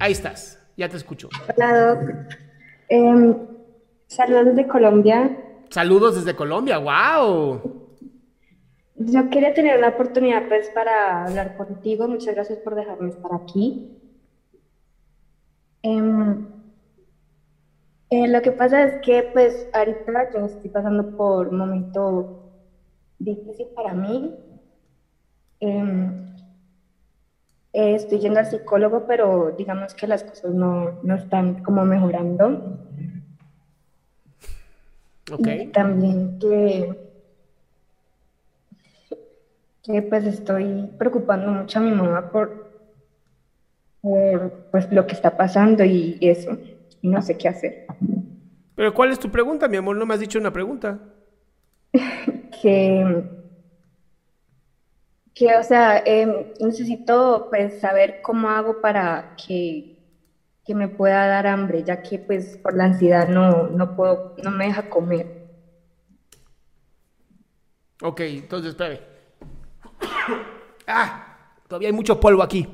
Ahí estás, ya te escucho. Hola, Doc. Em, saludos desde Colombia. Saludos desde Colombia, wow. Yo quería tener una oportunidad pues para hablar contigo. Muchas gracias por dejarme estar aquí. Em, eh, lo que pasa es que pues ahorita yo estoy pasando por un momento difícil para mí. Em, eh, estoy yendo al psicólogo, pero digamos que las cosas no, no están como mejorando. Ok. Y también que, que pues estoy preocupando mucho a mi mamá por, por pues lo que está pasando y eso, y no sé qué hacer. Pero ¿cuál es tu pregunta, mi amor? No me has dicho una pregunta. Que, que o sea, em, necesito pues saber cómo hago para que, que me pueda dar hambre, ya que pues por la ansiedad no, no puedo, no me deja comer. Ok, entonces espérame. Ah, todavía hay mucho polvo aquí.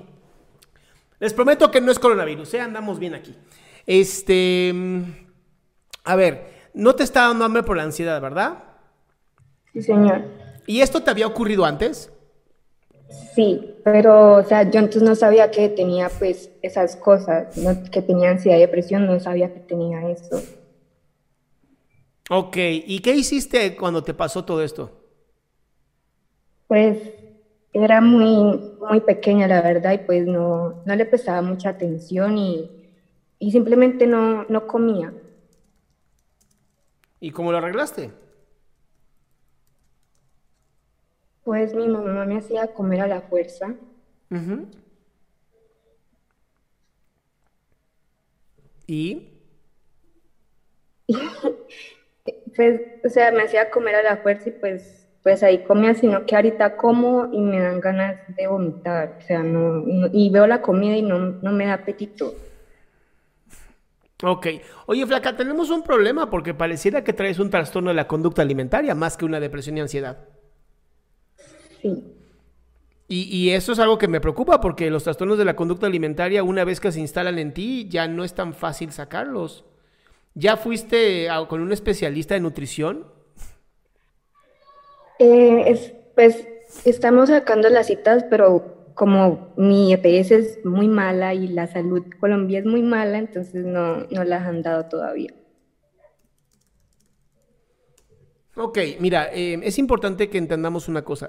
Les prometo que no es coronavirus, ¿eh? andamos bien aquí. Este, mm, a ver, no te está dando hambre por la ansiedad, ¿verdad? Sí, señor. ¿Y esto te había ocurrido antes? Sí, pero, o sea, yo entonces no sabía que tenía pues esas cosas, no- que tenía ansiedad y depresión, no sabía que tenía eso. Ok, ¿y qué hiciste cuando te pasó todo esto? Pues era muy, muy pequeña, la verdad, y pues no, no le prestaba mucha atención y, y simplemente no, no comía. ¿Y cómo lo arreglaste? Pues mi mamá me hacía comer a la fuerza. Ujú. ¿Y? Pues, o sea, me hacía comer a la fuerza y pues, pues ahí comía, sino que ahorita como y me dan ganas de vomitar, o sea, no, no- y veo la comida y no, no me da apetito. Ok. Oye, Flaca, tenemos un problema porque pareciera que traes un trastorno de la conducta alimentaria más que una depresión y ansiedad. Sí. Y, y eso es algo que me preocupa porque los trastornos de la conducta alimentaria, una vez que se instalan en ti, ya no es tan fácil sacarlos. ¿Ya fuiste a- con un especialista de nutrición? Eh, es, pues estamos sacando las citas, pero como mi EPS es muy mala y la salud Colombia es muy mala, entonces no, no las han dado todavía. Ok, mira, eh, es importante que entendamos una cosa.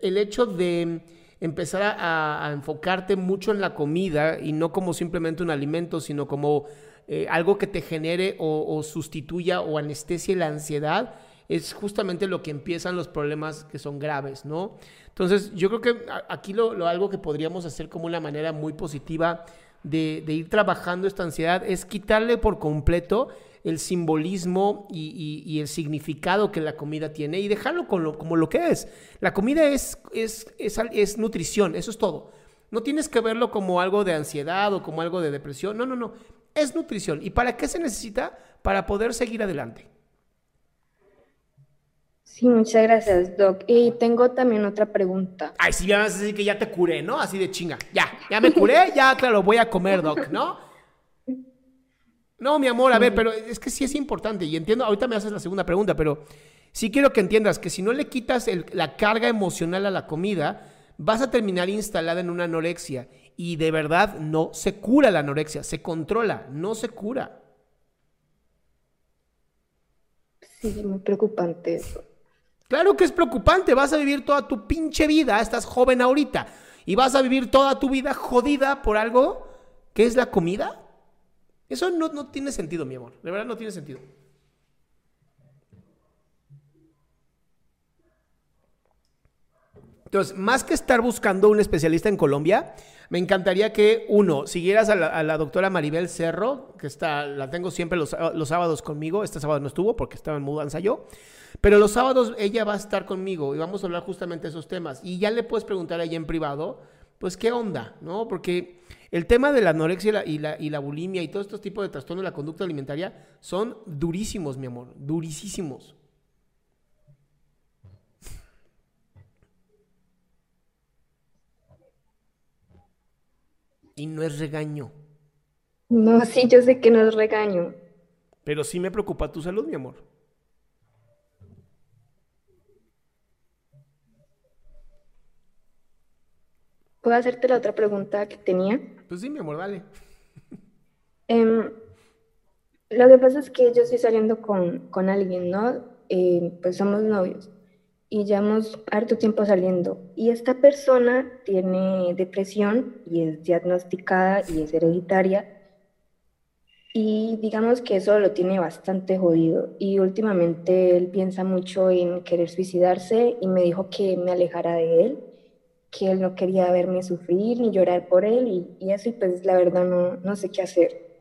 El hecho de empezar a, enfocarte mucho en la comida y no como simplemente un alimento, sino como eh, algo que te genere o, sustituya o anestesie la ansiedad, es justamente lo que empiezan los problemas que son graves, ¿no? Entonces, yo creo que aquí lo, algo que podríamos hacer como una manera muy positiva de ir trabajando esta ansiedad es quitarle por completo el simbolismo y, el significado que la comida tiene y dejarlo como lo que es. La comida es, es, es, nutrición, eso es todo. No tienes que verlo como algo de ansiedad o como algo de depresión, no, no, no, es nutrición. ¿Y para qué se necesita? Para poder seguir adelante. Sí, muchas gracias, Doc. Y tengo también otra pregunta. Ay, si me vas a decir que ya te curé, ¿no? Así de chinga. Ya, ya me curé, ya, claro, voy a comer, Doc, ¿no? No, mi amor, a ver, pero es que sí es importante y entiendo, ahorita me haces la segunda pregunta, pero sí quiero que entiendas que si no le quitas la carga emocional a la comida, vas a terminar instalada en una anorexia y de verdad no se cura la anorexia, se controla, no se cura. Sí, muy preocupante eso. Claro que es preocupante, vas a vivir toda tu pinche vida, estás joven ahorita, y vas a vivir toda tu vida jodida por algo que es la comida. Eso no, tiene sentido, mi amor. De verdad no tiene sentido. Entonces, más que estar buscando un especialista en Colombia, me encantaría que, uno, siguieras a la, doctora Maribel Cerro, que está, la tengo siempre los, los, sábados conmigo. Este sábado no estuvo porque estaba en mudanza yo. Pero los sábados ella va a estar conmigo y vamos a hablar justamente de esos temas. Y ya le puedes preguntar a ella en privado, pues, ¿qué onda? ¿No? Porque el tema de la anorexia y la, y la, bulimia y todos estos tipos de trastornos de la conducta alimentaria son durísimos, mi amor, durísimos. Y no es regaño. No, sí, yo sé que no es regaño. Pero sí me preocupa tu salud, mi amor. ¿Puedo hacerte la otra pregunta que tenía? Pues sí, mi amor, dale. Em, lo que pasa es que yo estoy saliendo con, con alguien, ¿no? Eh, pues somos novios y llevamos harto tiempo saliendo. Y esta persona tiene depresión y es diagnosticada y es hereditaria. Y digamos que eso lo tiene bastante jodido. Y últimamente él piensa mucho en querer suicidarse y me dijo que me alejara de él que él no quería verme sufrir ni llorar por él y, eso, y pues la verdad no, no sé qué hacer.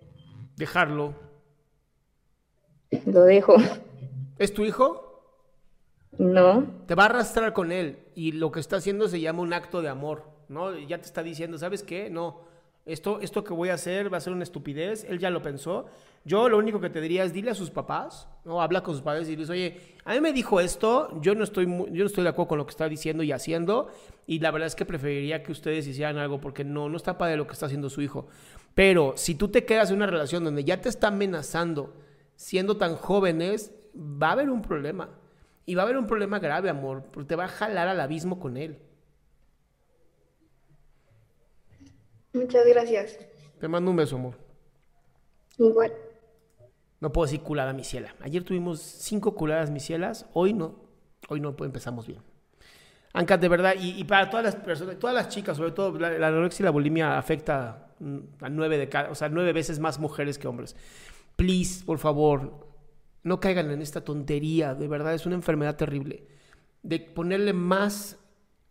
Dejarlo. Lo dejo. ¿Es tu hijo? No. Te va a arrastrar con él y lo que está haciendo se llama un acto de amor, ¿no? Ya te está diciendo, ¿sabes qué? No, esto, esto que voy a hacer va a ser una estupidez, él ya lo pensó. Yo lo único que te diría es dile a sus papás, ¿no? Habla con sus padres y diles, oye, a mí me dijo esto, yo no estoy, yo no estoy de acuerdo con lo que está diciendo y haciendo, y la verdad es que preferiría que ustedes hicieran algo porque no, no está padre lo que está haciendo su hijo. Pero si tú te quedas en una relación donde ya te está amenazando, siendo tan jóvenes, va a haber un problema. Y va a haber un problema grave, amor, porque te va a jalar al abismo con él. Muchas gracias. Te mando un beso, amor. Igual. No puedo decir culada mi ciela. Ayer tuvimos cinco culadas mi cielas, hoy no. Hoy no empezamos bien. Anka, de verdad, y, para todas las personas, todas las chicas, sobre todo la, anorexia y la bulimia afecta mm, a nueve de cada, o sea, nueve veces más mujeres que hombres. Please, por favor, no caigan en esta tontería, de verdad es una enfermedad terrible. De ponerle más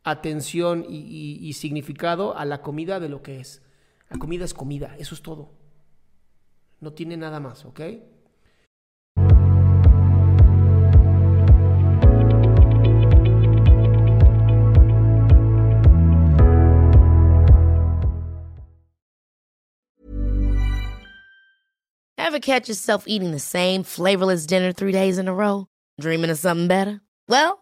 atención y, significado a la comida de lo que es. La comida es comida, eso es todo. No tiene nada más, ¿ok? Ever catch yourself eating the same flavorless dinner three days in a row? Dreaming of something better? Well,